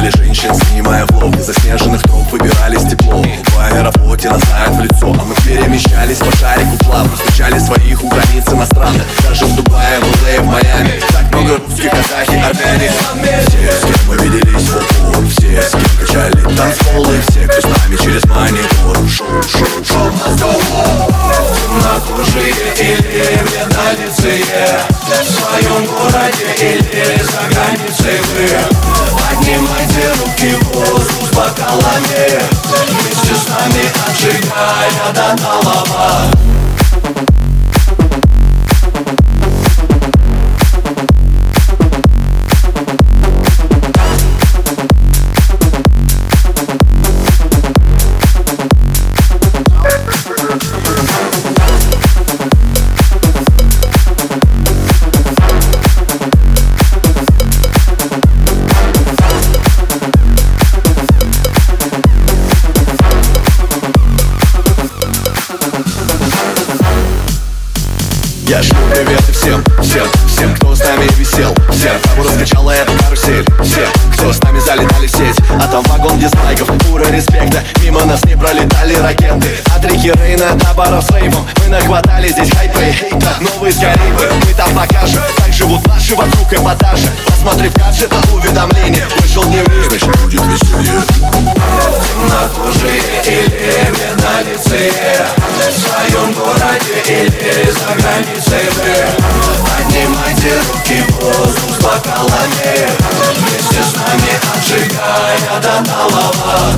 Снимали женщин, снимая влог Из заснеженных троп выбирались тепло В аэропорте нас знают в лицо. А мы перемещались по шарику плавно Встречали своих у границ иностранных Даже в Дубае, в ЛА, в Майами. Так много русских, казахи, армяне. Все, с кем мы виделись в упор Все, с кем качали танцполы. Все, кто с нами через монитор Шоу, шоу, шоу Темнокожие или бледнолицые В своем городе или за границей вы Поднимайте руки в воздух с бокалами. Вместе с нами отжигая до талого Я шлю приветы всем, всем, всем, кто с нами висел. Всем, кому раскачала эту карусель. Всем, кто с нами залетали в сеть. А там вагон дизлайков, пура респекта. Мимо нас не пролетали ракеты. От реки Рейна до баров с рейвом. Мы нахватали здесь хайпа и хейта Новые с Карибы, мы там покажем. Как живут наши вокруг эпатажа Посмотри в гаджет уведомление Вышел дневник, значит будет веселье бледнолицые В своем городе или за границей вы Поднимайте руки в воздух с бокалами Вместе с нами отжигая до талого